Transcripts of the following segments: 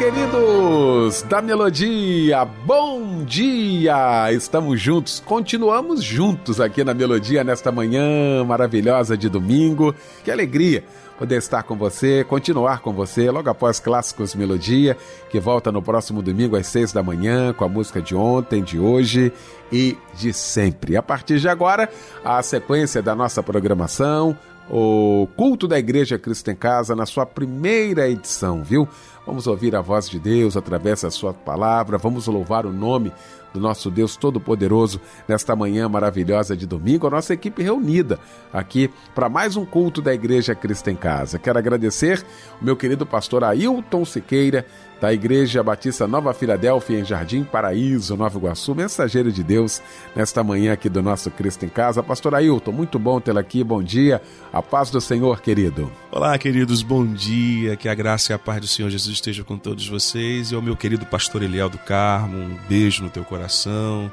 Queridos da Melodia, bom dia! Estamos juntos, continuamos juntos aqui na Melodia nesta manhã maravilhosa de domingo. Que alegria poder estar com você, continuar com você logo após Clássicos Melodia, que volta no próximo domingo às seis da manhã com a música de ontem, de hoje e de sempre. A partir de agora, a sequência da nossa programação, o culto da Igreja Cristo em Casa na sua primeira edição, viu? Vamos ouvir a voz de Deus através da sua palavra, vamos louvar o nome do nosso Deus Todo-Poderoso nesta manhã maravilhosa de domingo, a nossa equipe reunida aqui para mais um culto da Igreja Cristo em Casa. Quero agradecer o meu querido pastor Ailton Siqueira, da Igreja Batista Nova Filadélfia, em Jardim Paraíso, Nova Iguaçu, mensageiro de Deus, nesta manhã aqui do nosso Cristo em Casa. Pastor Ailton, muito bom tê-lo aqui, bom dia, a paz do Senhor, querido. Olá, queridos, bom dia, que a graça e a paz do Senhor Jesus estejam com todos vocês. E ao meu querido pastor Eliel do Carmo, um beijo no teu coração,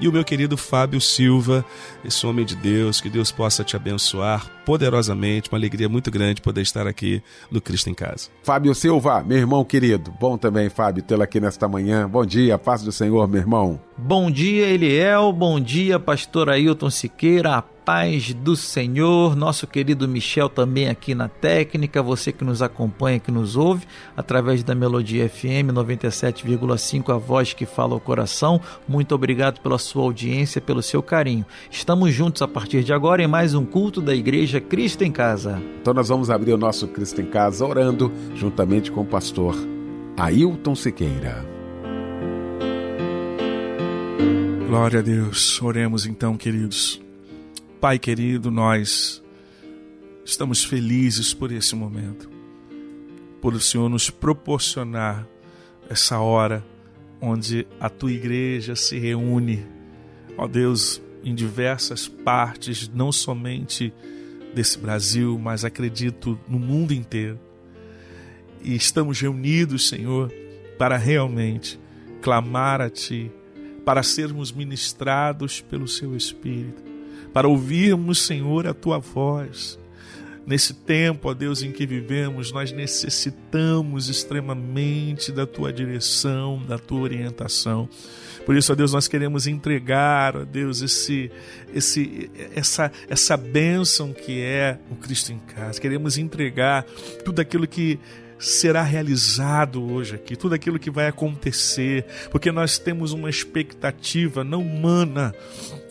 e o meu querido Fábio Silva, esse homem de Deus, que Deus possa te abençoar poderosamente, uma alegria muito grande poder estar aqui no Cristo em Casa. Fábio Silva, meu irmão querido, bom também, Fábio, tê-lo aqui nesta manhã. Bom dia, paz do Senhor, meu irmão. Bom dia, Eliel, bom dia, pastor Ailton Siqueira, paz do Senhor, nosso querido Michel também aqui na técnica, você que nos acompanha, que nos ouve através da Melodia FM 97,5, a voz que fala o coração. Muito obrigado pela sua audiência, pelo seu carinho. Estamos juntos a partir de agora em mais um culto da Igreja Cristo em Casa. Então nós vamos abrir o nosso Cristo em Casa orando juntamente com o pastor Ailton Siqueira. Glória a Deus. Oremos então, queridos. Pai querido, nós estamos felizes por esse momento, por o Senhor nos proporcionar essa hora onde a tua igreja se reúne, ó Deus, em diversas partes, não somente desse Brasil, mas acredito no mundo inteiro. E estamos reunidos, Senhor, para realmente clamar a Ti, para sermos ministrados pelo Seu Espírito para ouvirmos, Senhor, a tua voz. Nesse tempo, ó Deus, em que vivemos, nós necessitamos extremamente da tua direção, da tua orientação. Por isso, ó Deus, nós queremos entregar, ó Deus, esse, esse, essa, essa bênção que é o Cristo em casa. Queremos entregar tudo aquilo que será realizado hoje aqui, tudo aquilo que vai acontecer, porque nós temos uma expectativa não humana,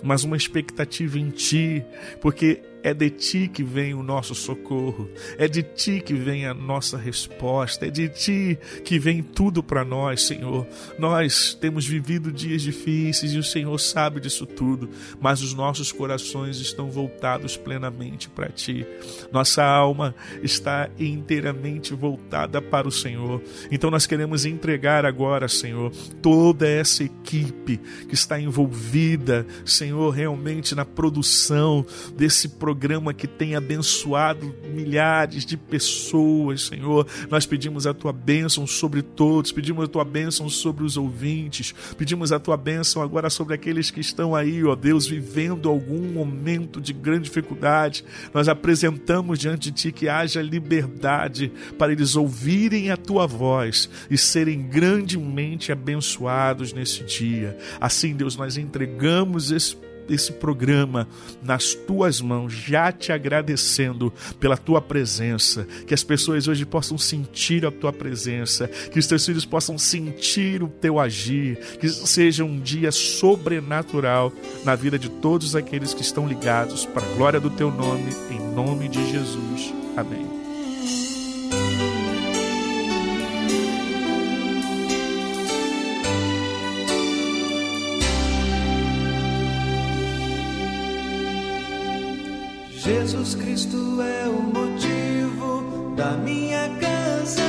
mas uma expectativa em Ti, porque é de ti que vem o nosso socorro, é de ti que vem a nossa resposta, é de ti que vem tudo para nós, Senhor. Nós temos vivido dias difíceis e o Senhor sabe disso tudo, mas os nossos corações estão voltados plenamente para ti. Nossa alma está inteiramente voltada para o Senhor. Então nós queremos entregar agora, Senhor, toda essa equipe que está envolvida, Senhor, realmente na produção desse programa programa que tem abençoado milhares de pessoas, Senhor. Nós pedimos a tua bênção sobre todos, pedimos a tua bênção sobre os ouvintes, pedimos a tua bênção agora sobre aqueles que estão aí, ó Deus, vivendo algum momento de grande dificuldade. Nós apresentamos diante de ti que haja liberdade para eles ouvirem a tua voz e serem grandemente abençoados nesse dia. Assim, Deus, nós entregamos esse esse programa nas tuas mãos, já te agradecendo pela tua presença, que as pessoas hoje possam sentir a tua presença, que os teus filhos possam sentir o teu agir, que seja um dia sobrenatural na vida de todos aqueles que estão ligados para a glória do teu nome, em nome de Jesus. Amém. Jesus Cristo é o motivo da minha canção.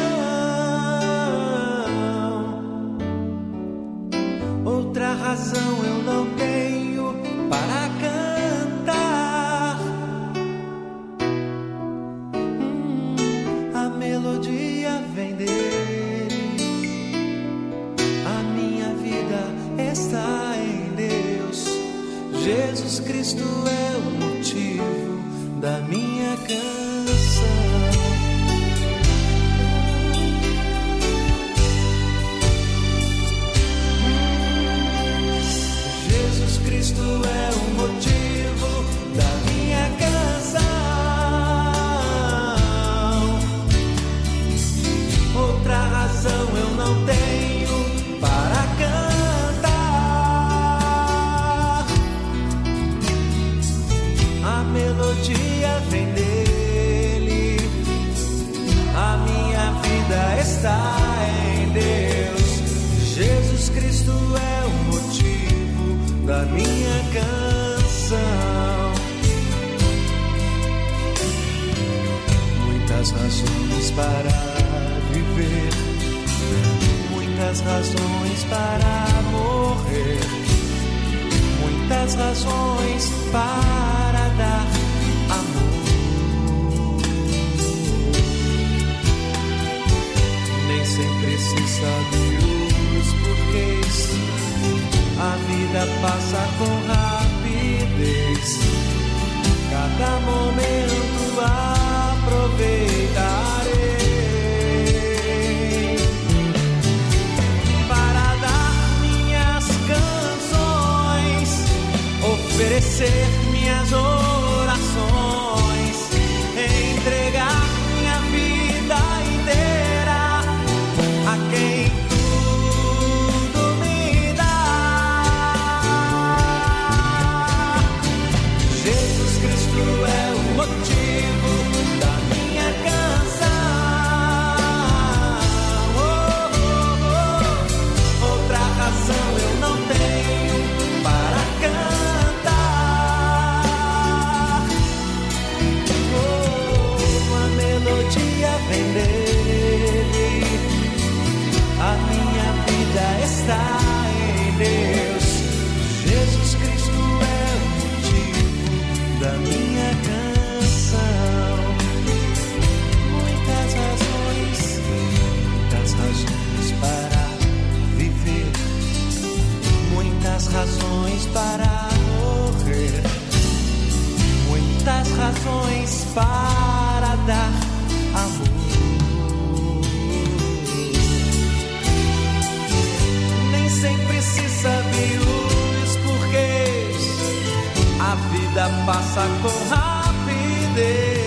Outra razão eu não tenho para cantar. Hum, a melodia vem dele. A minha vida está em Deus. Jesus Cristo é o da minha podia vendê-lo. A minha vida está em Deus. Jesus Cristo é o motivo da minha canção. Muitas razões para viver, muitas razões para morrer muitas razões para dar Se sabe os porquês. A vida passa com rapidez. Cada momento aproveitarei. oferecer razões para morrer, muitas razões para dar amor. Nem sempre se sabe os porquês, a vida passa com rapidez.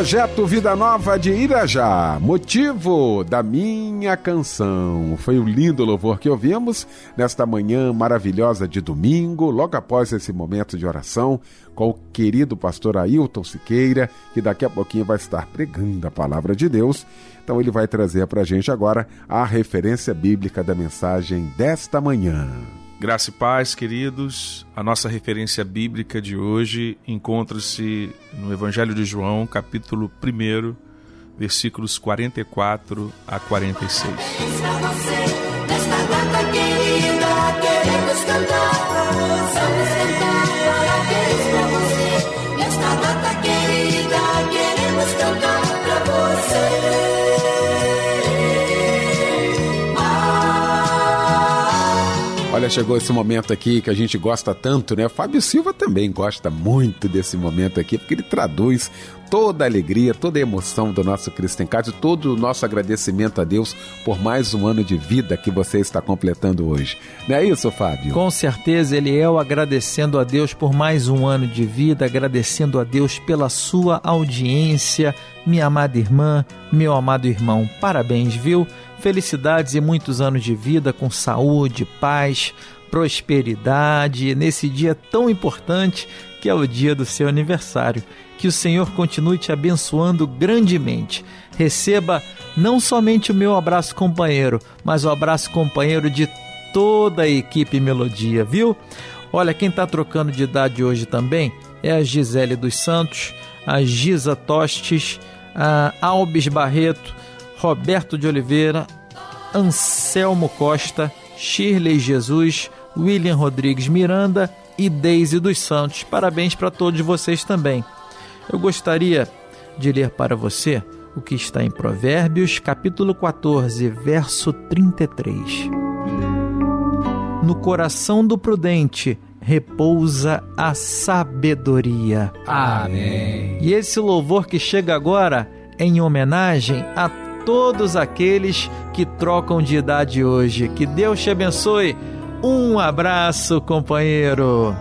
Projeto Vida Nova de Irajá, motivo da minha canção. Foi o lindo louvor que ouvimos nesta manhã maravilhosa de domingo, logo após esse momento de oração, com o querido pastor Ailton Siqueira, que daqui a pouquinho vai estar pregando a palavra de Deus. Então ele vai trazer para a gente agora a referência bíblica da mensagem desta manhã. Graça e paz, queridos. A nossa referência bíblica de hoje encontra-se no Evangelho de João, capítulo 1, versículos 44 a 46. Nesta data querida, queremos cantar, Olha, chegou esse momento aqui que a gente gosta tanto, né? Fábio Silva também gosta muito desse momento aqui, porque ele traduz toda a alegria, toda a emoção do nosso Cristo em Casa todo o nosso agradecimento a Deus por mais um ano de vida que você está completando hoje. Não é isso, Fábio? Com certeza, Eliel, agradecendo a Deus por mais um ano de vida, agradecendo a Deus pela sua audiência, minha amada irmã, meu amado irmão. Parabéns, viu? Felicidades e muitos anos de vida com saúde, paz, prosperidade nesse dia tão importante que é o dia do seu aniversário. Que o Senhor continue te abençoando grandemente. Receba não somente o meu abraço companheiro, mas o abraço companheiro de toda a equipe Melodia, viu? Olha, quem está trocando de idade hoje também é a Gisele dos Santos, a Gisa Tostes, a Albes Barreto, Roberto de Oliveira, Anselmo Costa, Shirley Jesus, William Rodrigues Miranda e Deise dos Santos. Parabéns para todos vocês também. Eu gostaria de ler para você o que está em Provérbios, capítulo 14, verso 33. No coração do prudente repousa a sabedoria. Amém. E esse louvor que chega agora é em homenagem a todos aqueles que trocam de idade hoje. Que Deus te abençoe. Um abraço, companheiro.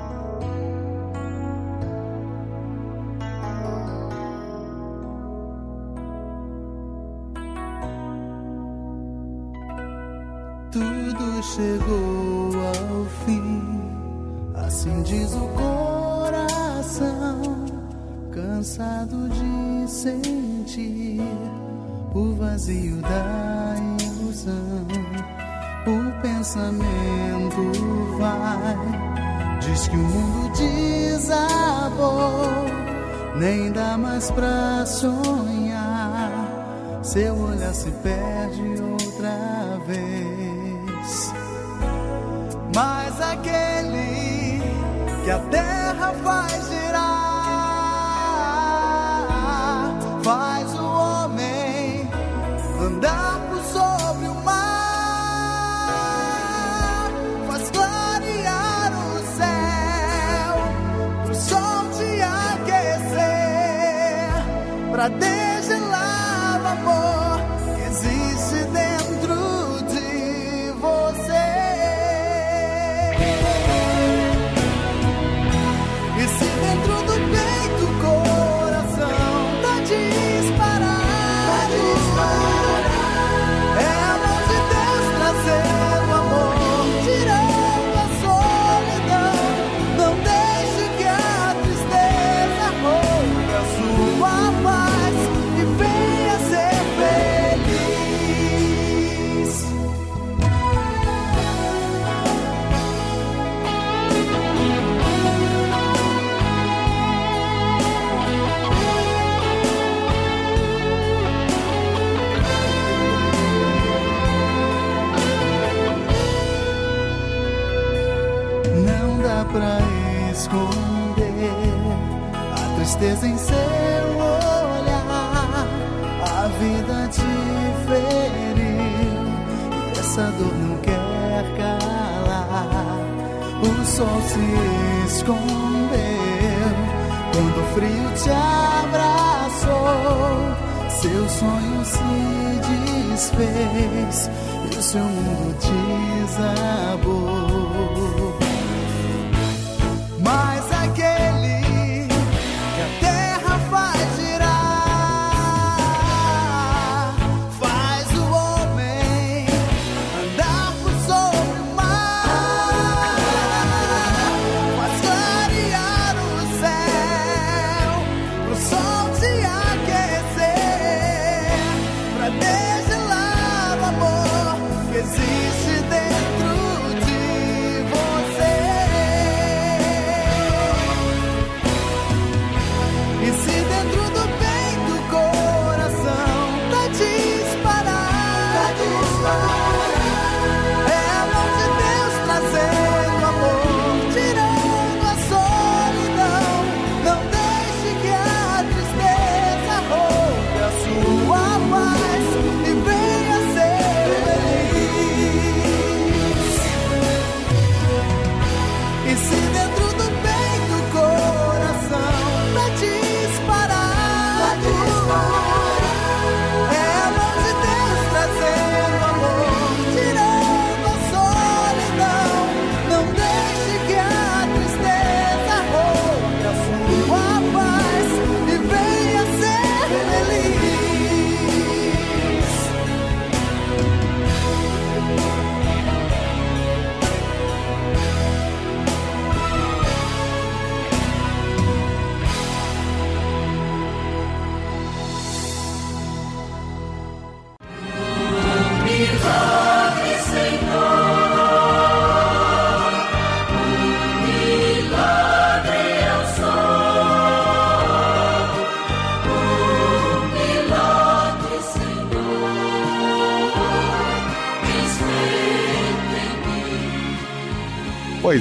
Vazio da ilusão. O pensamento vai, diz que o mundo desabou, nem dá mais pra sonhar. Seu olhar se perde outra vez. Mas aquele que a terra faz girar, pra degelar tristeza em seu olhar. A vida te feriu e essa dor não quer calar. O sol se escondeu quando o frio te abraçou. Seu sonho se desfez e o seu mundo desabou.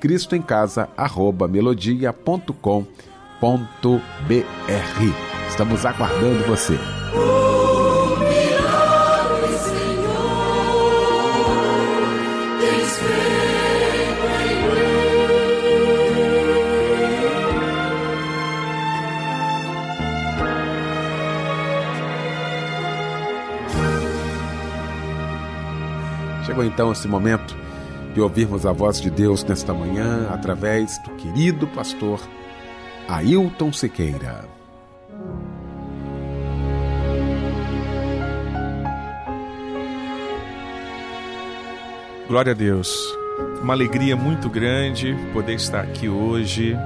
cristoemcasa@melodia.com.br. Estamos aguardando você. Chegou então esse momento de ouvirmos a voz de Deus nesta manhã através do querido pastor Ailton Sequeira. Glória a Deus. Uma alegria muito grande poder estar aqui hoje,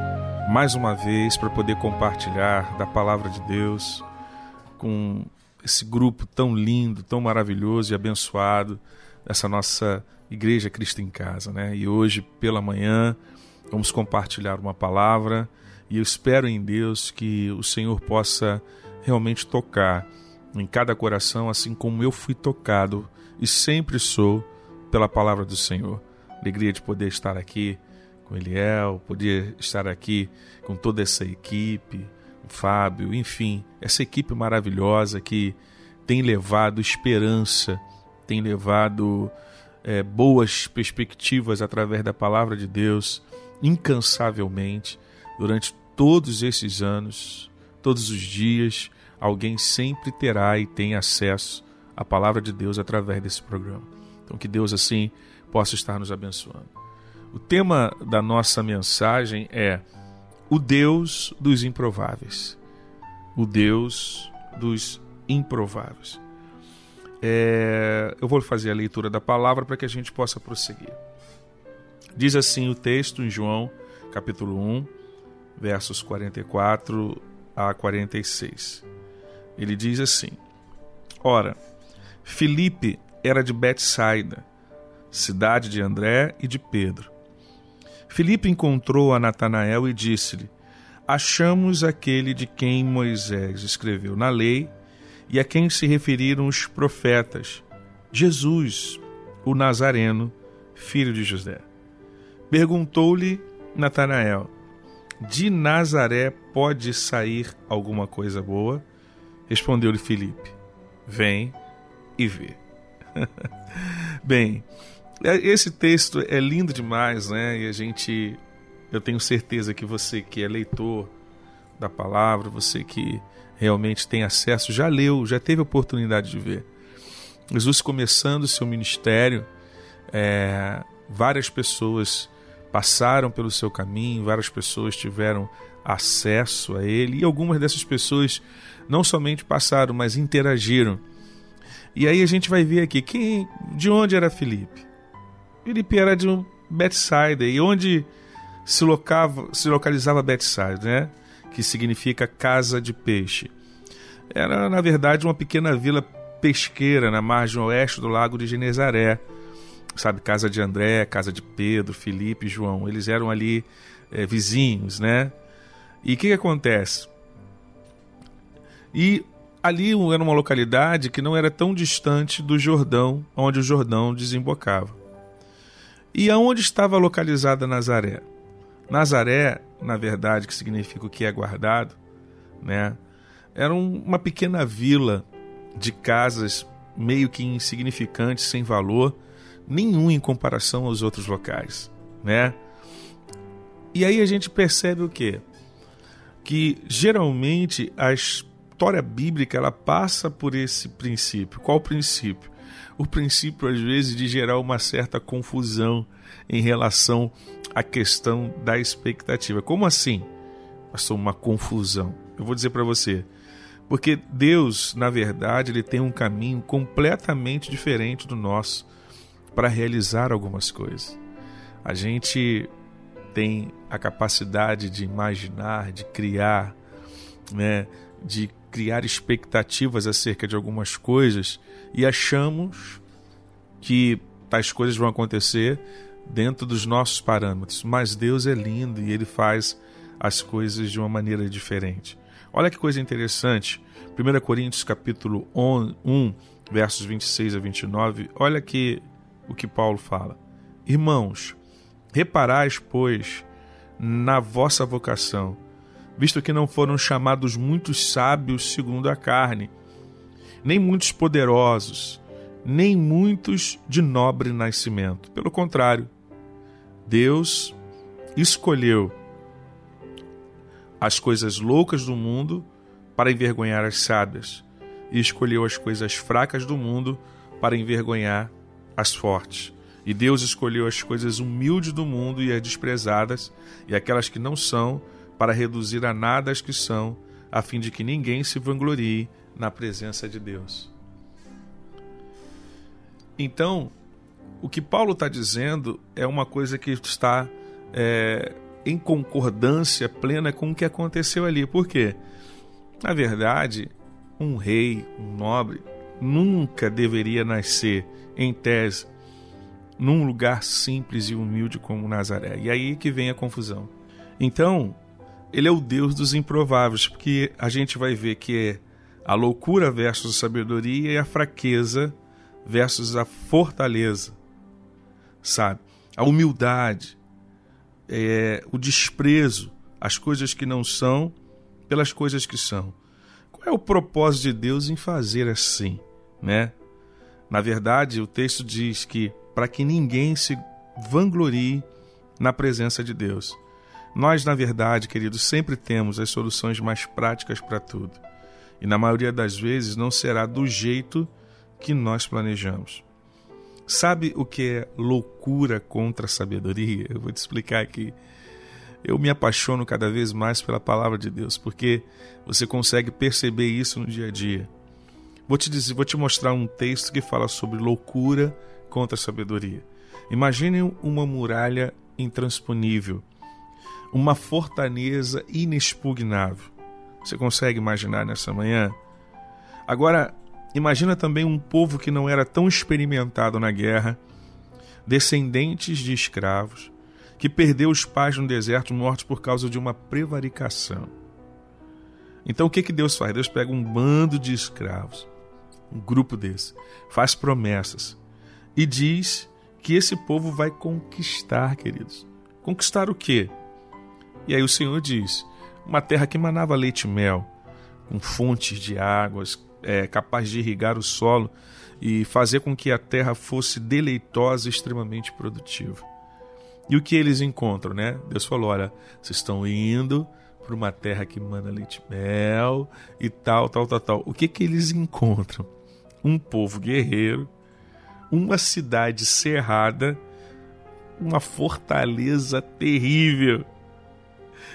mais uma vez, para poder compartilhar da palavra de Deus com esse grupo tão lindo, tão maravilhoso e abençoado dessa nossa Igreja Cristo em Casa, né? E hoje pela manhã vamos compartilhar uma palavra e eu espero em Deus que o Senhor possa realmente tocar em cada coração, assim como eu fui tocado e sempre sou pela palavra do Senhor. Alegria de poder estar aqui com Eliel, poder estar aqui com toda essa equipe, o Fábio, enfim, essa equipe maravilhosa que tem levado esperança, tem levado é, boas perspectivas através da palavra de Deus, incansavelmente, durante todos esses anos, todos os dias, alguém sempre terá e tem acesso à palavra de Deus através desse programa. Então, que Deus assim possa estar nos abençoando. O tema da nossa mensagem é o Deus dos improváveis. O Deus dos improváveis. É, eu vou fazer a leitura da palavra para que a gente possa prosseguir. Diz assim o texto em João, capítulo 1, versos 44 a 46. Ele diz assim: Ora, Filipe era de Betsaida, cidade de André e de Pedro. Filipe encontrou a Natanael e disse-lhe: Achamos aquele de quem Moisés escreveu na lei e a quem se referiram os profetas, Jesus, o Nazareno, filho de José. Perguntou-lhe Natanael: De Nazaré pode sair alguma coisa boa? Respondeu-lhe Filipe: Vem e vê. Bem, É, esse texto é lindo demais, né? E a gente, eu tenho certeza que você que é leitor da palavra, você que realmente tem acesso, já leu, já teve oportunidade de ver. Jesus começando seu ministério, é, várias pessoas passaram pelo seu caminho, várias pessoas tiveram acesso a ele e algumas dessas pessoas não somente passaram, mas interagiram. E aí a gente vai ver aqui quem, de onde era Filipe. Filipe era de um Bethsaida e onde se, locava, se localizava Bethsaida, né? Que significa casa de peixe. Era na verdade uma pequena vila pesqueira na margem oeste do lago de Genezaré. Sabe, casa de André, casa de Pedro, Filipe, João. Eles eram ali é, vizinhos, né? E o que, que acontece? E ali era uma localidade que não era tão distante do Jordão, onde o Jordão desembocava. E aonde estava localizada Nazaré? Nazaré, na verdade, que significa o que é guardado, né? Era uma pequena vila de casas meio que insignificantes, sem valor nenhum em comparação aos outros locais, né? E aí a gente percebe o quê? que geralmente a história bíblica ela passa por esse princípio. Qual o princípio? O princípio, às vezes, de gerar uma certa confusão em relação à questão da expectativa. Como assim? Passou uma confusão. Eu vou dizer para você. Porque Deus, na verdade, ele tem um caminho completamente diferente do nosso para realizar algumas coisas. A gente tem a capacidade de imaginar, de criar, né, de criar expectativas acerca de algumas coisas e achamos que tais coisas vão acontecer dentro dos nossos parâmetros. Mas Deus é lindo e ele faz as coisas de uma maneira diferente. Olha que coisa interessante. 1 Coríntios capítulo 1, versos 26 a 29, olha aqui o que Paulo fala. Irmãos, Reparais, pois, na vossa vocação, visto que não foram chamados muitos sábios segundo a carne, nem muitos poderosos, nem muitos de nobre nascimento. Pelo contrário, Deus escolheu as coisas loucas do mundo para envergonhar as sábias, e escolheu as coisas fracas do mundo para envergonhar as fortes. E Deus escolheu as coisas humildes do mundo e as desprezadas, e aquelas que não são, para reduzir a nada as que são, a fim de que ninguém se vanglorie na presença de Deus. Então, o que Paulo está dizendo é uma coisa que está é, em concordância plena com o que aconteceu ali. Por quê? Na verdade, um rei, um nobre, nunca deveria nascer, em tese, num lugar simples e humilde como Nazaré. E aí que vem a confusão. Então, ele é o Deus dos improváveis, porque a gente vai ver que é a loucura versus a sabedoria e a fraqueza versus a fortaleza, sabe? A humildade, é, o desprezo, as coisas que não são pelas coisas que são. Qual é o propósito de Deus em fazer assim, né? Na verdade, o texto diz que para que ninguém se vanglorie na presença de Deus. Nós, na verdade, queridos, sempre temos as soluções mais práticas para tudo. E na maioria das vezes não será do jeito que nós planejamos. Sabe o que é loucura contra a sabedoria? Eu vou te explicar aqui. Eu me apaixono cada vez mais pela palavra de Deus, porque você consegue perceber isso no dia a dia. Vou te dizer, vou te mostrar um texto que fala sobre loucura contra sabedoria. Imagine uma muralha intransponível, uma fortaleza inexpugnável. Você consegue imaginar nessa manhã? Agora, imagina também um povo que não era tão experimentado na guerra, descendentes de escravos, que perdeu os pais no deserto mortos por causa de uma prevaricação. Então o que, que Deus faz? Deus pega um bando de escravos, um grupo desse, faz promessas, e diz que esse povo vai conquistar, queridos. Conquistar o quê? E aí o Senhor diz: uma terra que manava leite e mel, com fontes de águas, é, capaz de irrigar o solo e fazer com que a terra fosse deleitosa e extremamente produtiva. E o que eles encontram, né? Deus falou: olha, vocês estão indo para uma terra que manda leite e mel e tal, tal, tal, tal. O que que eles encontram? Um povo guerreiro, uma cidade cerrada, uma fortaleza terrível.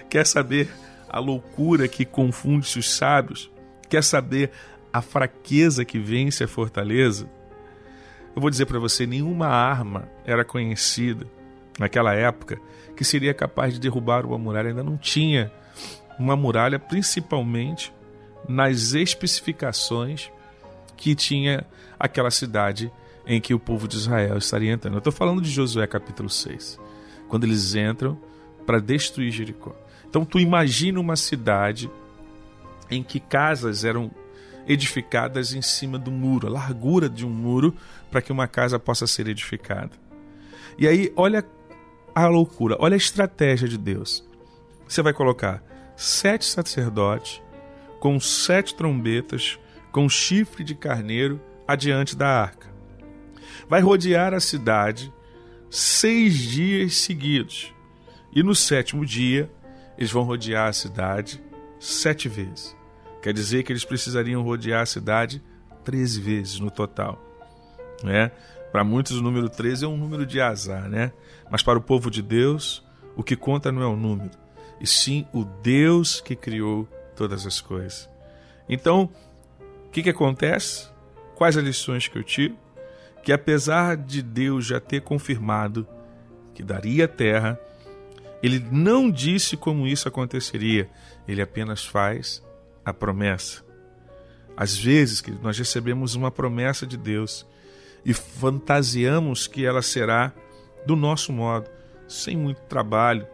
Quer saber a loucura que confunde os sábios? Quer saber a fraqueza que vence a fortaleza? Eu vou dizer para você: nenhuma arma era conhecida naquela época que seria capaz de derrubar uma muralha. Ainda não tinha uma muralha, principalmente nas especificações que tinha aquela cidade em que o povo de Israel estaria entrando. Eu estou falando de Josué capítulo 6, quando eles entram para destruir Jericó. Então tu imagina uma cidade em que casas eram edificadas em cima do muro, a largura de um muro para que uma casa possa ser edificada. E aí, olha a loucura, olha a estratégia de Deus. Você vai colocar sete sacerdotes com sete trombetas, com chifre de carneiro adiante da arca. Vai rodear a cidade seis dias seguidos. E no sétimo dia, eles vão rodear a cidade sete vezes. Quer dizer que eles precisariam rodear a cidade 13 vezes no total. Né? Para muitos, o número 13 é um número de azar, né? Mas para o povo de Deus, o que conta não é o número, e sim o Deus que criou todas as coisas. Então, o que, que acontece? Quais as lições que eu tiro? Que apesar de Deus já ter confirmado que daria terra, ele não disse como isso aconteceria, ele apenas faz a promessa. Às vezes, que nós recebemos uma promessa de Deus e fantasiamos que ela será do nosso modo, sem muito trabalho,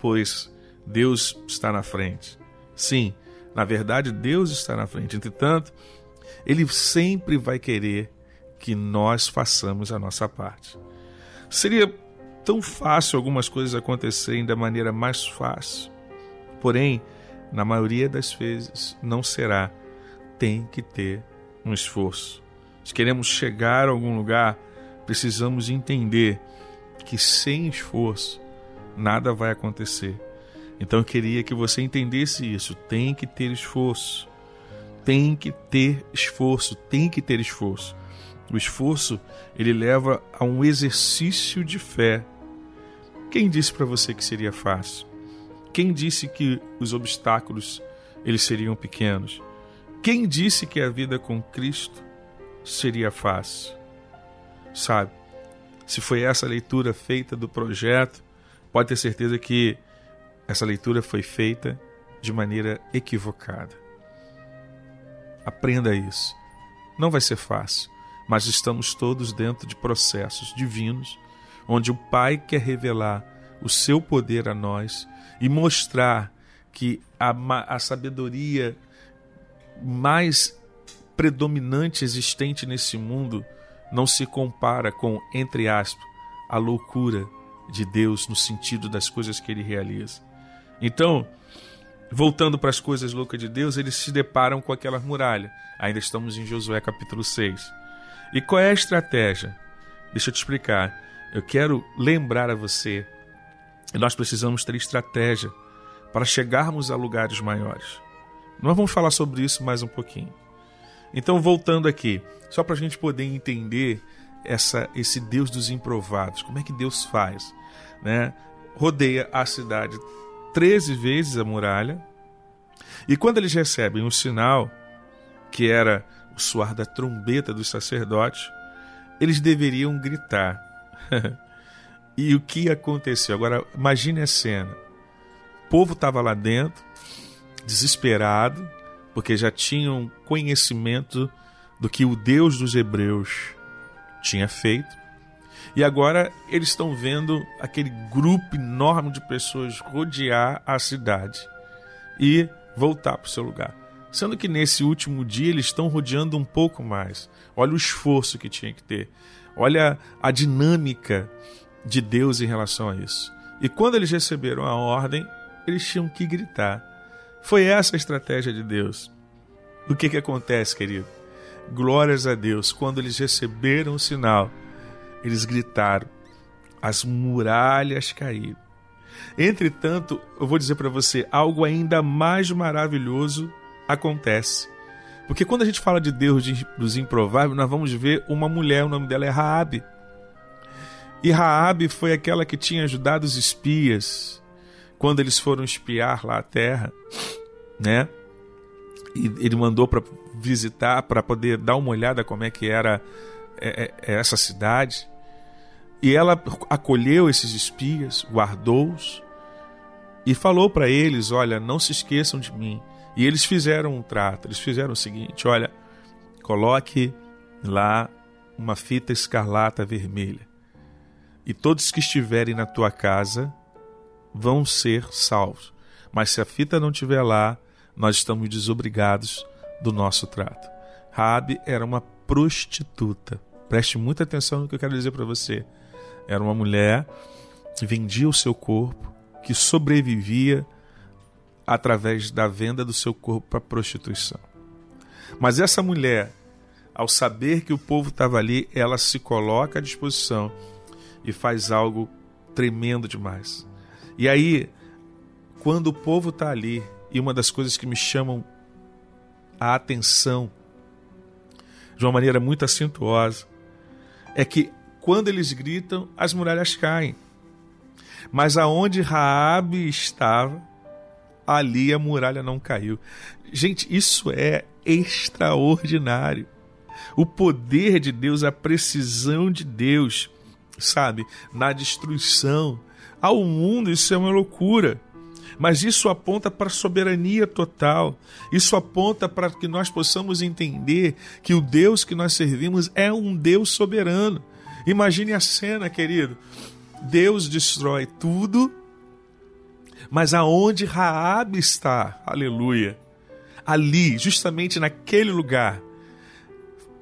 pois Deus está na frente. Sim, na verdade, Deus está na frente. Entretanto, Ele sempre vai querer que nós façamos a nossa parte. Seria tão fácil algumas coisas acontecerem da maneira mais fácil. Porém, na maioria das vezes, não será. Tem que ter um esforço. Se queremos chegar a algum lugar, precisamos entender que sem esforço nada vai acontecer. Então eu queria que você entendesse isso. Tem que ter esforço. Tem que ter esforço. Tem que ter esforço. O esforço ele leva a um exercício de fé. Quem disse para você que seria fácil? Quem disse que os obstáculos eles seriam pequenos? Quem disse que a vida com Cristo seria fácil. Sabe? Se foi essa leitura feita do projeto, pode ter certeza que essa leitura foi feita de maneira equivocada. Aprenda isso. Não vai ser fácil, mas estamos todos dentro de processos divinos, onde o Pai quer revelar o seu poder a nós e mostrar que a, a sabedoria mais predominante existente nesse mundo não se compara com, entre aspas, a loucura de Deus no sentido das coisas que ele realiza. Então, voltando para as coisas loucas de Deus, eles se deparam com aquela muralha. Ainda estamos em Josué capítulo 6. E qual é a estratégia? Deixa eu te explicar. Eu quero lembrar a você que nós precisamos ter estratégia para chegarmos a lugares maiores. Nós vamos falar sobre isso mais um pouquinho. Então, voltando aqui, só para a gente poder entender essa, esse Deus dos improvados, como é que Deus faz? Né? Rodeia a cidade 13 vezes a muralha, e quando eles recebem o sinal, que era o soar da trombeta dos sacerdotes, eles deveriam gritar. e o que aconteceu? Agora, imagine a cena. O povo estava lá dentro, desesperado, porque já tinham conhecimento do que o Deus dos Hebreus tinha feito. E agora eles estão vendo aquele grupo enorme de pessoas rodear a cidade e voltar para o seu lugar. Sendo que nesse último dia eles estão rodeando um pouco mais. Olha o esforço que tinha que ter. Olha a dinâmica de Deus em relação a isso. E quando eles receberam a ordem, eles tinham que gritar. Foi essa a estratégia de Deus. o que, que acontece, querido? Glórias a Deus, quando eles receberam o sinal, eles gritaram: as muralhas caíram. Entretanto, eu vou dizer para você, algo ainda mais maravilhoso acontece. Porque quando a gente fala de Deus dos improváveis, nós vamos ver uma mulher, o nome dela é Raabe. E Raabe foi aquela que tinha ajudado os espias quando eles foram espiar lá a terra, né? E ele mandou para visitar, para poder dar uma olhada como é que era é, é, é essa cidade. E ela acolheu esses espias, guardou-os e falou para eles: Olha, não se esqueçam de mim. E eles fizeram um trato, eles fizeram o seguinte: Olha, coloque lá uma fita escarlata vermelha, e todos que estiverem na tua casa vão ser salvos. Mas se a fita não estiver lá, nós estamos desobrigados do nosso trato. Rabi era uma prostituta. Preste muita atenção no que eu quero dizer para você. Era uma mulher que vendia o seu corpo, que sobrevivia através da venda do seu corpo para prostituição. Mas essa mulher, ao saber que o povo estava ali, ela se coloca à disposição e faz algo tremendo demais. E aí, quando o povo está ali, e uma das coisas que me chamam a atenção de uma maneira muito acentuosa é que quando eles gritam, as muralhas caem. Mas aonde Raabe estava, ali a muralha não caiu. Gente, isso é extraordinário. O poder de Deus, a precisão de Deus, sabe, na destruição. Ao mundo isso é uma loucura. Mas isso aponta para a soberania total. Isso aponta para que nós possamos entender que o Deus que nós servimos é um Deus soberano. Imagine a cena, querido. Deus destrói tudo, mas aonde Raabe está, aleluia, ali, justamente naquele lugar,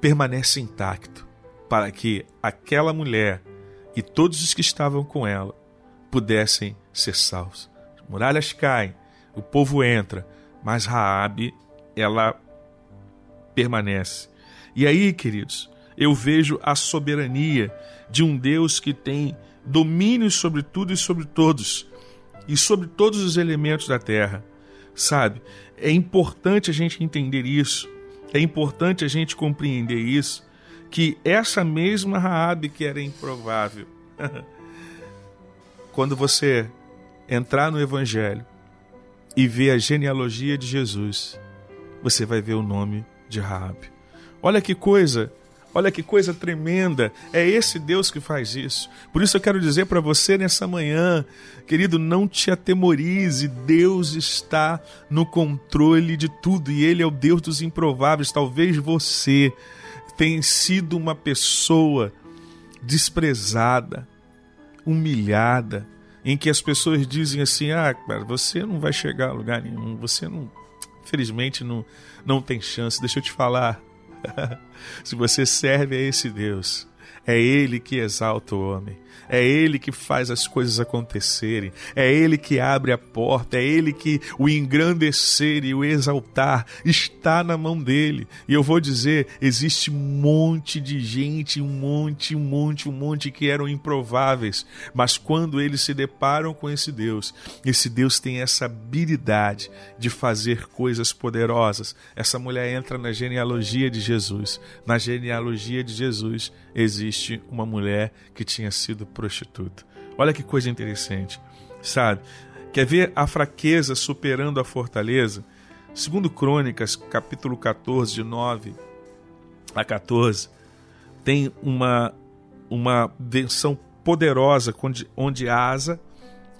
permanece intacto, para que aquela mulher e todos os que estavam com ela pudessem ser salvos. As muralhas caem, o povo entra, mas Raabe, ela permanece. E aí, queridos, eu vejo a soberania de um Deus que tem domínio sobre tudo e sobre todos, e sobre todos os elementos da terra. Sabe? É importante a gente entender isso. É importante a gente compreender isso, que essa mesma Raabe que era improvável, quando você entrar no evangelho e ver a genealogia de Jesus, você vai ver o nome de Raabe. Olha que coisa Olha que coisa tremenda. É esse Deus que faz isso. Por isso eu quero dizer para você nessa manhã, querido, não te atemorize. Deus está no controle de tudo e Ele é o Deus dos improváveis. Talvez você tenha sido uma pessoa desprezada, humilhada, em que as pessoas dizem assim: ah, cara, você não vai chegar a lugar nenhum, você não, infelizmente, não, não tem chance. Deixa eu te falar Se você serve a esse Deus, é Ele que exalta o homem. É Ele que faz as coisas acontecerem. É Ele que abre a porta. É Ele que o engrandecer e o exaltar está na mão dele. E eu vou dizer: existe um monte de gente, um monte, um monte, um monte que eram improváveis. Mas quando eles se deparam com esse Deus, esse Deus tem essa habilidade de fazer coisas poderosas. Essa mulher entra na genealogia de Jesus. Na genealogia de Jesus existe uma mulher que tinha sido prostituta. Olha que coisa interessante, sabe? Quer ver a fraqueza superando a fortaleza? Segundo Crônicas, capítulo 14, de 9 a 14, tem uma, uma versão poderosa onde, Asa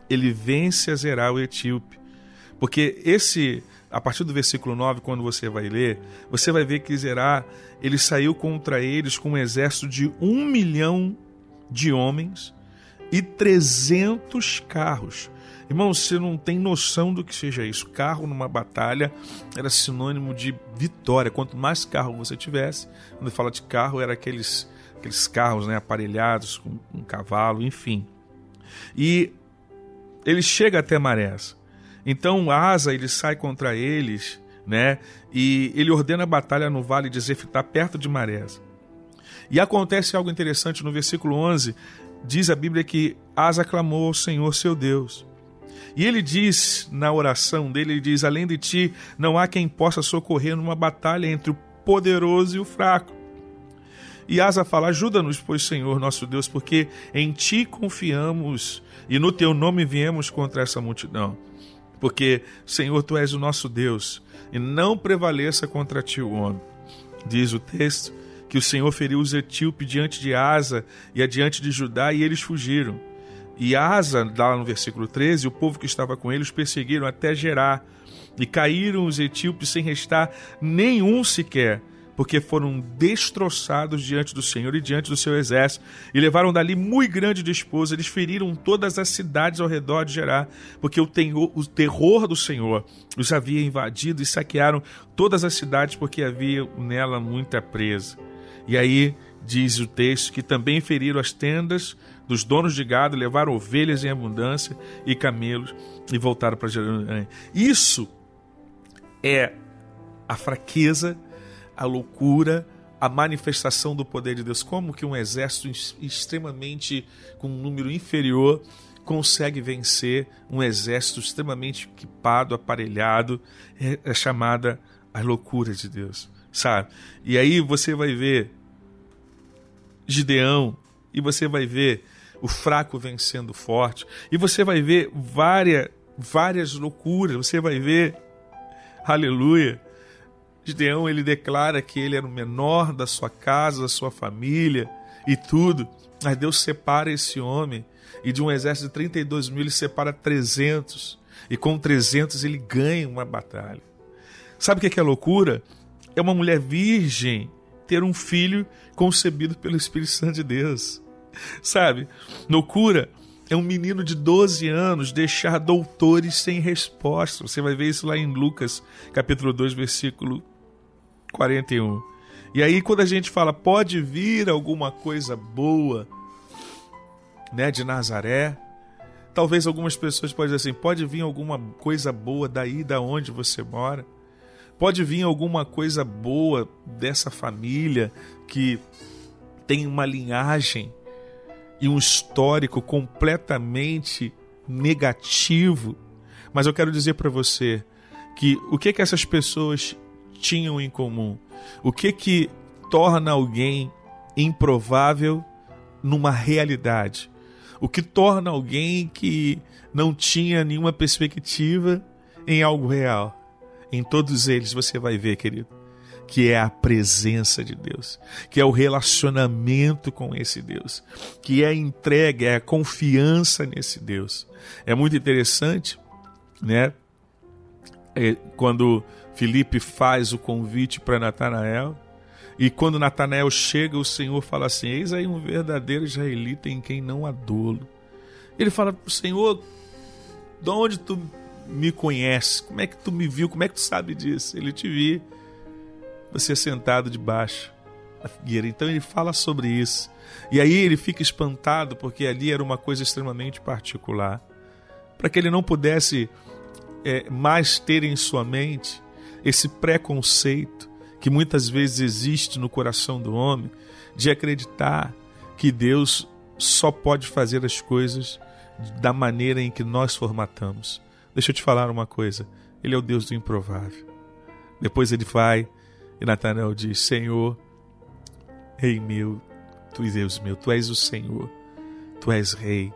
ele vence a zerar o etíope. Porque esse, a partir do versículo 9, quando você vai ler, você vai ver que Zerá ele saiu contra eles com um exército de um milhão de homens e 300 carros. Irmão, você não tem noção do que seja isso. Carro numa batalha era sinônimo de vitória. Quanto mais carro você tivesse, quando fala de carro, era aqueles, aqueles carros né, aparelhados com um cavalo, enfim. E ele chega até Marés. Então Asa ele sai contra eles né? E ele ordena a batalha no vale de Zefitá, perto de Marés. E acontece algo interessante no versículo 11, diz a Bíblia que Asa clamou ao Senhor seu Deus. E ele diz na oração dele, ele diz: Além de ti, não há quem possa socorrer numa batalha entre o poderoso e o fraco. E Asa fala: Ajuda-nos, pois, Senhor nosso Deus, porque em ti confiamos e no teu nome viemos contra essa multidão. Porque, Senhor, tu és o nosso Deus e não prevaleça contra ti o homem. Diz o texto que o Senhor feriu os etíopes diante de Asa e adiante de Judá e eles fugiram. E Asa, lá no versículo 13, o povo que estava com eles perseguiram até Gerar e caíram os etíopes sem restar nenhum sequer porque foram destroçados diante do Senhor e diante do seu exército, e levaram dali muito grande disposa. Eles feriram todas as cidades ao redor de Gerá, porque o, tenho, o terror do Senhor os havia invadido e saquearam todas as cidades, porque havia nela muita presa. E aí diz o texto que também feriram as tendas dos donos de gado, levaram ovelhas em abundância e camelos e voltaram para Jerusalém. Isso é a fraqueza a loucura, a manifestação do poder de Deus. Como que um exército extremamente com um número inferior consegue vencer um exército extremamente equipado, aparelhado, é, é chamada a loucura de Deus, sabe? E aí você vai ver Gideão e você vai ver o fraco vencendo o forte e você vai ver várias várias loucuras, você vai ver aleluia, Gideão ele declara que ele era o menor da sua casa, da sua família e tudo. Mas Deus separa esse homem e de um exército de 32 mil ele separa 300 e com 300 ele ganha uma batalha. Sabe o que é loucura? É uma mulher virgem ter um filho concebido pelo Espírito Santo de Deus. Sabe? Loucura é um menino de 12 anos deixar doutores sem resposta. Você vai ver isso lá em Lucas, capítulo 2, versículo 41. E aí, quando a gente fala, pode vir alguma coisa boa né, de Nazaré, talvez algumas pessoas podem dizer assim: pode vir alguma coisa boa daí da onde você mora, pode vir alguma coisa boa dessa família que tem uma linhagem e um histórico completamente negativo. Mas eu quero dizer para você que o que que essas pessoas tinham em comum? O que que torna alguém improvável numa realidade? O que torna alguém que não tinha nenhuma perspectiva em algo real? Em todos eles você vai ver, querido, que é a presença de Deus, que é o relacionamento com esse Deus, que é a entrega, é a confiança nesse Deus. É muito interessante, né? É, quando Felipe faz o convite para Natanael. E quando Natanael chega, o Senhor fala assim: Eis aí um verdadeiro israelita em quem não há dolo. Ele fala: Senhor, de onde tu me conheces? Como é que tu me viu? Como é que tu sabe disso? Ele te vi, você sentado debaixo da figueira. Então ele fala sobre isso. E aí ele fica espantado porque ali era uma coisa extremamente particular. Para que ele não pudesse é, mais ter em sua mente esse preconceito que muitas vezes existe no coração do homem de acreditar que Deus só pode fazer as coisas da maneira em que nós formatamos. Deixa eu te falar uma coisa: Ele é o Deus do improvável. Depois ele vai e Natanael diz: Senhor, Rei meu, tu Deus meu, tu és o Senhor, tu és Rei,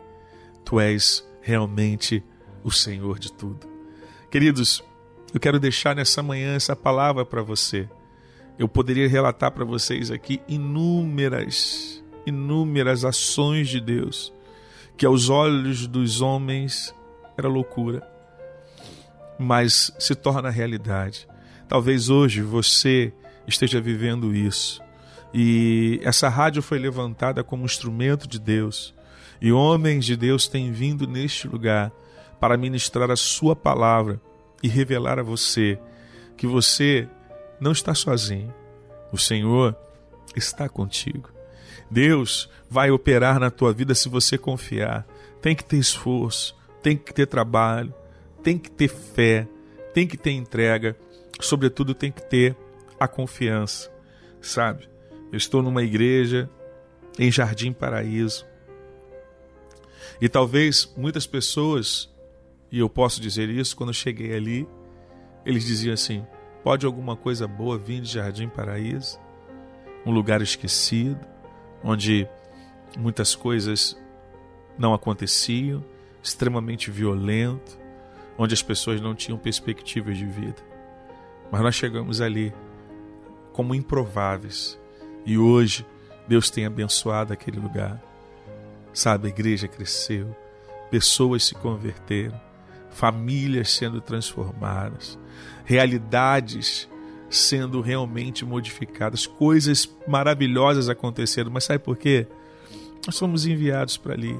tu és realmente o Senhor de tudo. Queridos, eu quero deixar nessa manhã essa palavra para você. Eu poderia relatar para vocês aqui inúmeras, inúmeras ações de Deus que aos olhos dos homens era loucura, mas se torna realidade. Talvez hoje você esteja vivendo isso. E essa rádio foi levantada como instrumento de Deus. E homens de Deus têm vindo neste lugar para ministrar a sua palavra e revelar a você que você não está sozinho. O Senhor está contigo. Deus vai operar na tua vida se você confiar. Tem que ter esforço, tem que ter trabalho, tem que ter fé, tem que ter entrega. sobretudo, tem que ter a confiança, sabe? Eu estou numa igreja em Jardim Paraíso. E talvez muitas pessoas, e eu posso dizer isso, quando eu cheguei ali, eles diziam assim: pode alguma coisa boa vir de Jardim Paraíso? Um lugar esquecido, onde muitas coisas não aconteciam, extremamente violento, onde as pessoas não tinham perspectivas de vida. Mas nós chegamos ali como improváveis e hoje Deus tem abençoado aquele lugar. Sabe, a igreja cresceu, pessoas se converteram, famílias sendo transformadas, realidades sendo realmente modificadas, coisas maravilhosas acontecendo. Mas sabe por quê? Nós somos enviados para ali.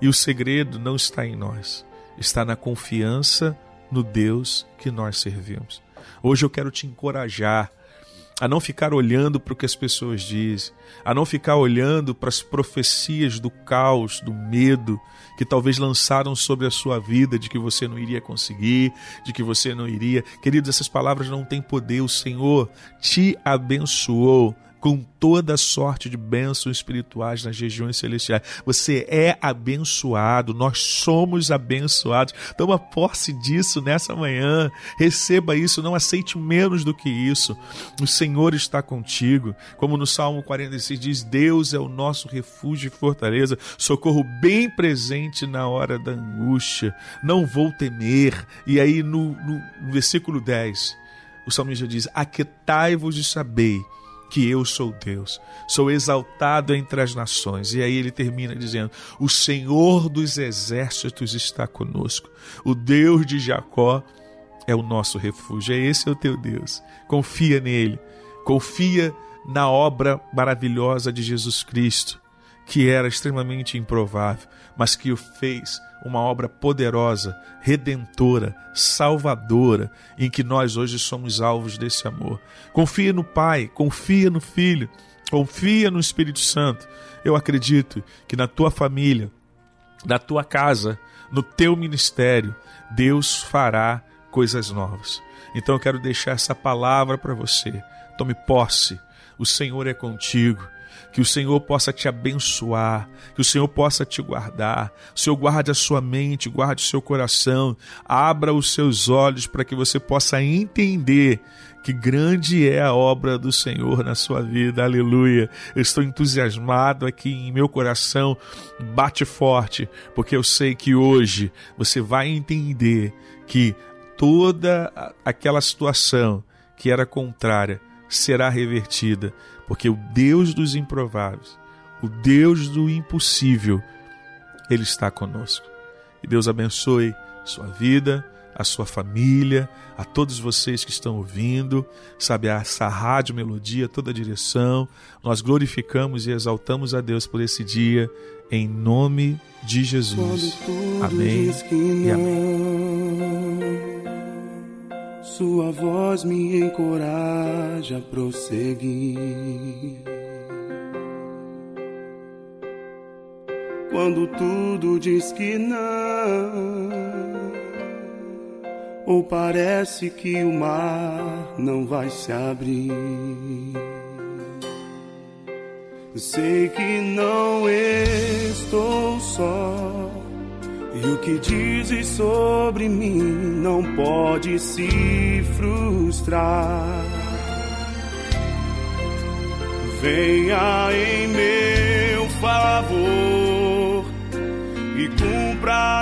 E o segredo não está em nós, está na confiança no Deus que nós servimos. Hoje eu quero te encorajar a não ficar olhando para o que as pessoas dizem, a não ficar olhando para as profecias do caos, do medo que talvez lançaram sobre a sua vida de que você não iria conseguir, de que você não iria. Queridos, essas palavras não têm poder. O Senhor te abençoou com toda sorte de bênçãos espirituais nas regiões celestiais. Você é abençoado, nós somos abençoados. Toma posse disso nessa manhã. Receba isso, não aceite menos do que isso. O Senhor está contigo. Como no Salmo 46 diz: Deus é o nosso refúgio e fortaleza, socorro bem presente na hora da angústia. Não vou temer. E aí no, no, versículo 10, o salmista diz: Aquetai-vos e sabei que eu sou Deus, sou exaltado entre as nações. E aí ele termina dizendo: O Senhor dos exércitos está conosco, o Deus de Jacó é o nosso refúgio, é esse é o teu Deus. Confia nele, confia na obra maravilhosa de Jesus Cristo, que era extremamente improvável, mas que o fez uma obra poderosa, redentora, salvadora, em que nós hoje somos alvos desse amor. Confia no Pai, confia no Filho, confia no Espírito Santo. Eu acredito que na tua família, na tua casa, no teu ministério, Deus fará coisas novas. Então eu quero deixar essa palavra para você. Tome posse. O Senhor é contigo que o Senhor possa te abençoar, que o Senhor possa te guardar. O Senhor guarde a sua mente, guarde o seu coração, abra os seus olhos para que você possa entender que grande é a obra do Senhor na sua vida, aleluia. Eu estou entusiasmado aqui em meu coração, bate forte, porque eu sei que hoje você vai entender que toda aquela situação que era contrária será revertida porque o Deus dos improváveis, o Deus do impossível, Ele está conosco. E Deus abençoe sua vida, a sua família, a todos vocês que estão ouvindo, sabe, essa rádio melodia, toda a direção. Nós glorificamos e exaltamos a Deus por esse dia, em nome de Jesus. Amém. E amém. Sua voz me encoraja a prosseguir. Quando tudo diz que não, ou parece que o mar não vai se abrir. Sei que não estou só e o que dizes sobre mim não pode se frustrar. Venha em meu favor e cumpra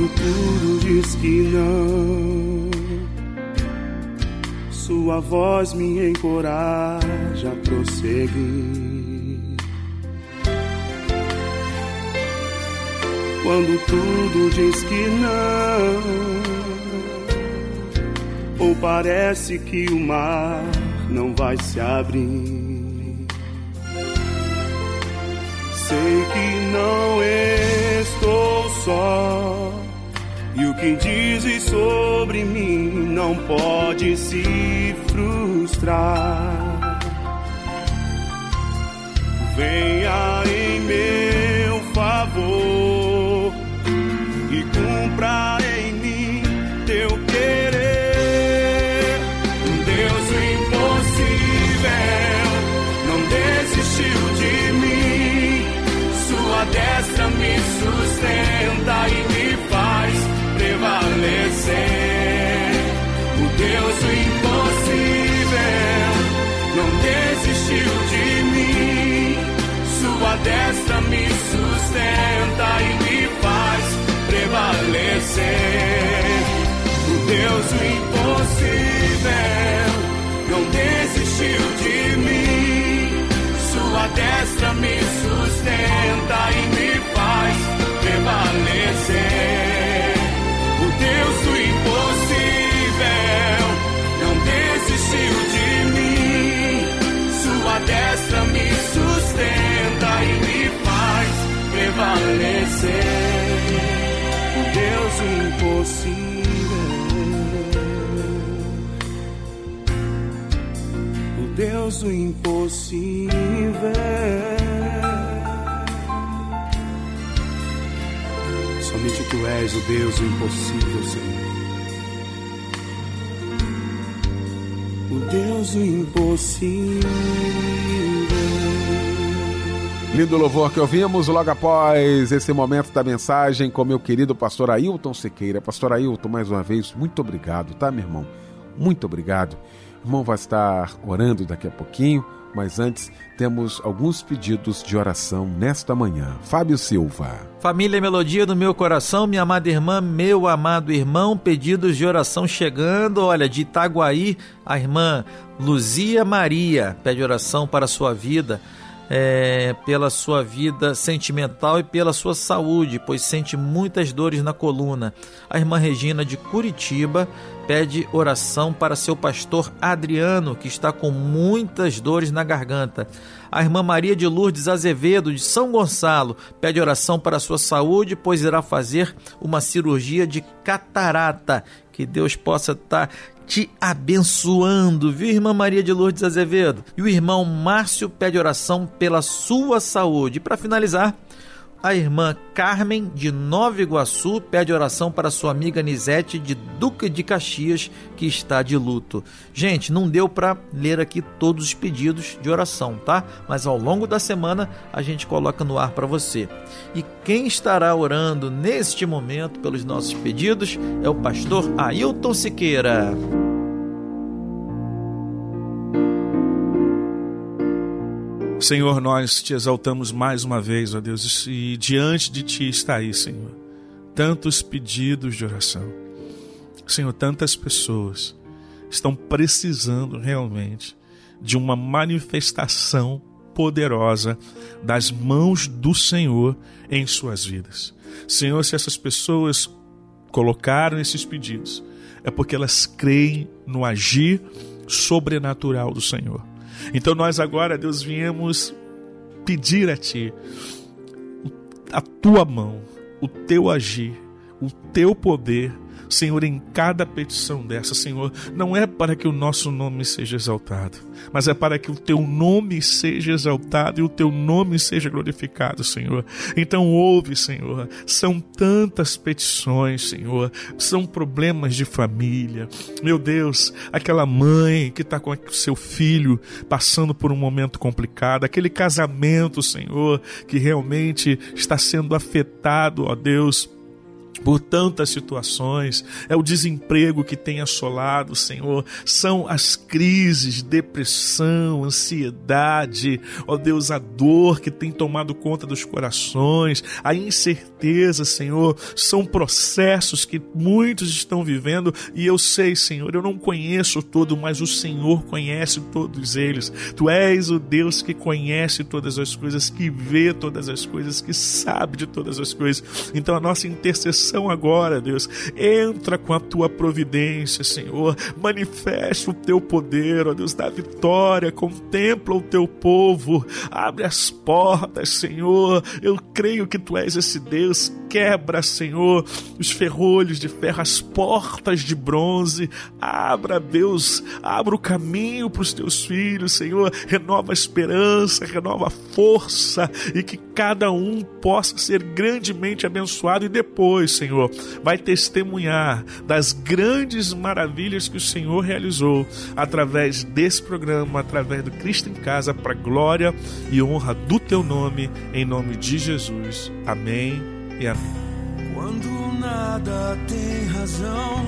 Quando tudo diz que não, Sua voz me encoraja a prosseguir. Quando tudo diz que não, ou parece que o mar não vai se abrir. Sei que não estou só. E o que dizes sobre mim não pode se frustrar. Venha em meu favor e cumpra em mim teu querer. Deus o impossível não desistiu de mim. Sua destra me sustenta e Impossível O Deus do impossível. Somente tu és o Deus do impossível, Senhor. O Deus do impossível. Lindo louvor que ouvimos logo após esse momento da mensagem com meu querido pastor Ailton Sequeira. Pastor Ailton, mais uma vez, muito obrigado, tá, meu irmão? Muito obrigado. Irmão vai estar orando daqui a pouquinho, mas antes temos alguns pedidos de oração nesta manhã. Fábio Silva. Família Melodia do meu coração, minha amada irmã, meu amado irmão, pedidos de oração chegando. Olha, de Itaguaí, a irmã Luzia Maria pede oração para a sua vida. É, pela sua vida sentimental e pela sua saúde, pois sente muitas dores na coluna. A irmã Regina de Curitiba pede oração para seu pastor Adriano, que está com muitas dores na garganta. A irmã Maria de Lourdes Azevedo, de São Gonçalo, pede oração para sua saúde, pois irá fazer uma cirurgia de catarata. Que Deus possa estar te abençoando, viu, irmã Maria de Lourdes Azevedo? E o irmão Márcio pede oração pela sua saúde. Para finalizar, a irmã Carmen de Nova Iguaçu pede oração para sua amiga Nisete de Duque de Caxias, que está de luto. Gente, não deu para ler aqui todos os pedidos de oração, tá? Mas ao longo da semana a gente coloca no ar para você. E quem estará orando neste momento pelos nossos pedidos é o pastor Ailton Siqueira. Senhor, nós te exaltamos mais uma vez, ó Deus, e diante de ti está aí, Senhor, tantos pedidos de oração. Senhor, tantas pessoas estão precisando realmente de uma manifestação poderosa das mãos do Senhor em suas vidas. Senhor, se essas pessoas colocaram esses pedidos, é porque elas creem no agir sobrenatural do Senhor. Então nós agora, Deus, viemos pedir a Ti a Tua mão, o Teu agir, o Teu poder, Senhor, em cada petição dessa, Senhor, não é para que o nosso nome seja exaltado, mas é para que o teu nome seja exaltado e o teu nome seja glorificado, Senhor. Então ouve, Senhor, são tantas petições, Senhor, são problemas de família. Meu Deus, aquela mãe que está com o seu filho passando por um momento complicado, aquele casamento, Senhor, que realmente está sendo afetado, ó Deus por tantas situações, é o desemprego que tem assolado, Senhor, são as crises, depressão, ansiedade, ó Deus, a dor que tem tomado conta dos corações, a incerteza, Senhor, são processos que muitos estão vivendo e eu sei, Senhor, eu não conheço todo, mas o Senhor conhece todos eles. Tu és o Deus que conhece todas as coisas, que vê todas as coisas, que sabe de todas as coisas. Então a nossa intercessão agora, Deus. Entra com a tua providência, Senhor. Manifesta o teu poder, ó Deus, da vitória. Contempla o teu povo. Abre as portas, Senhor. Eu creio que tu és esse Deus. Quebra, Senhor, os ferrolhos de ferro, as portas de bronze. Abra, Deus, abra o caminho para os teus filhos, Senhor. Renova a esperança, renova a força e que cada um possa ser grandemente abençoado e depois, Senhor, vai testemunhar das grandes maravilhas que o Senhor realizou através desse programa, através do Cristo em Casa, para glória e honra do teu nome, em nome de Jesus. Amém e amém. Quando nada tem razão,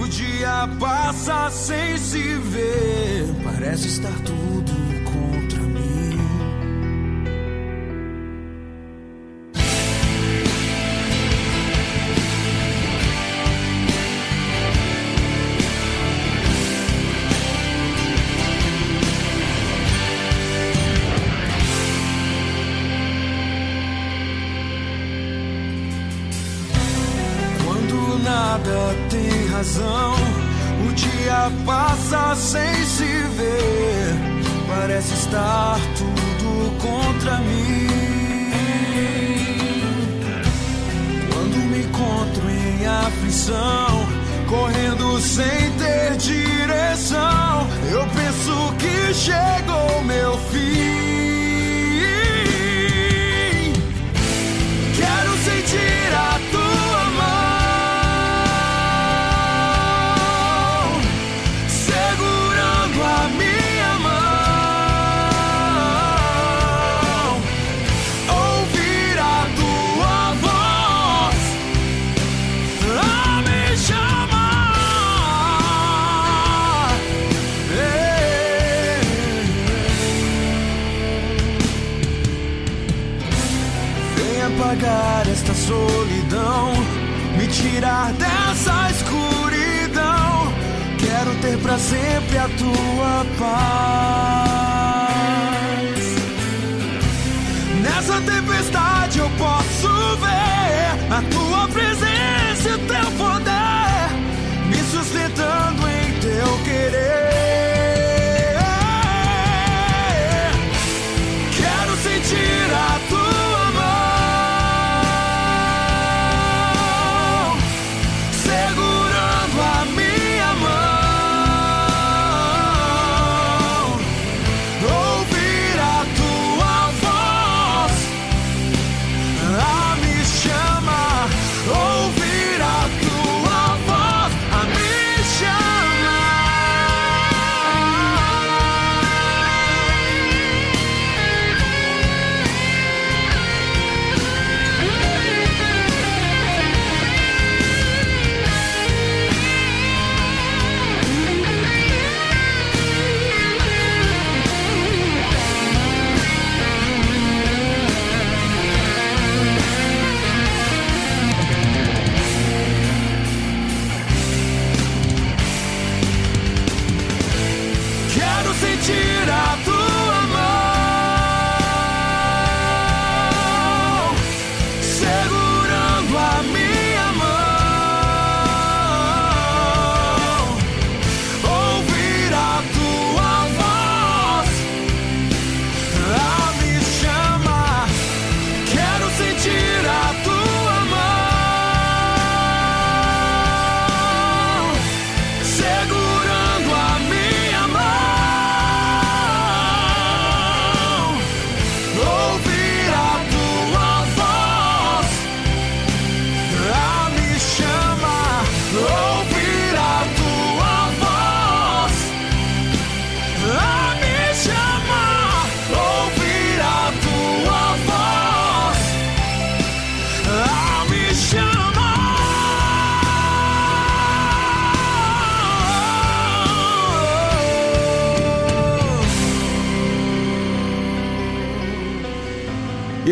o dia passa sem se ver. Parece estar tudo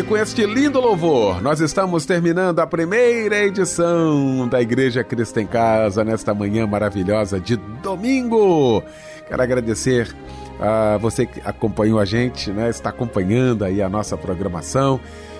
com este lindo louvor, nós estamos terminando a primeira edição da Igreja Cristo em Casa nesta manhã maravilhosa de domingo. Quero agradecer a você que acompanhou a gente, né? Está acompanhando aí a nossa programação.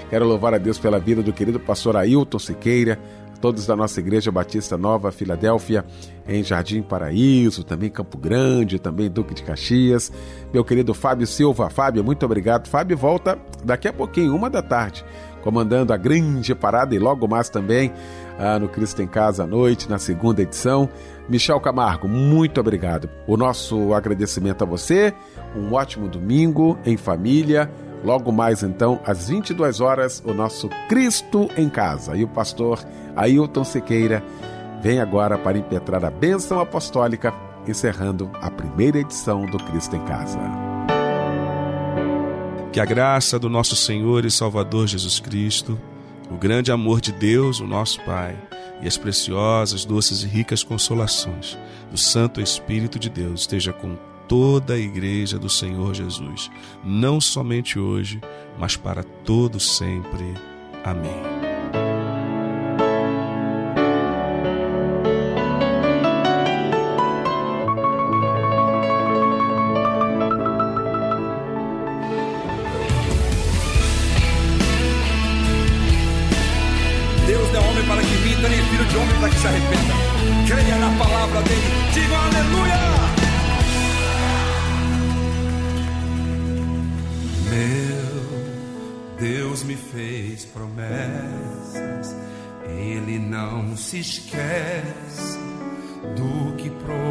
Quero louvar a Deus pela vida do querido pastor Ailton Siqueira, todos da nossa Igreja Batista Nova Filadélfia, em Jardim Paraíso, também Campo Grande, também Duque de Caxias. Meu querido Fábio Silva. Fábio, muito obrigado. Fábio volta daqui a pouquinho, uma da tarde, comandando a grande parada e logo mais também ah, no Cristo em Casa à noite, na segunda edição. Michel Camargo, muito obrigado. O nosso agradecimento a você. Um ótimo domingo em família. Logo mais então, às 22 horas, o nosso Cristo em Casa. E o pastor Ailton Sequeira vem agora para impetrar a bênção apostólica, encerrando a primeira edição do Cristo em Casa. Que a graça do nosso Senhor e Salvador Jesus Cristo, o grande amor de Deus, o nosso Pai, e as preciosas, doces e ricas consolações do Santo Espírito de Deus esteja com toda a igreja do Senhor Jesus, não somente hoje, mas para todo sempre. Amém. Se esquece do que prometeu.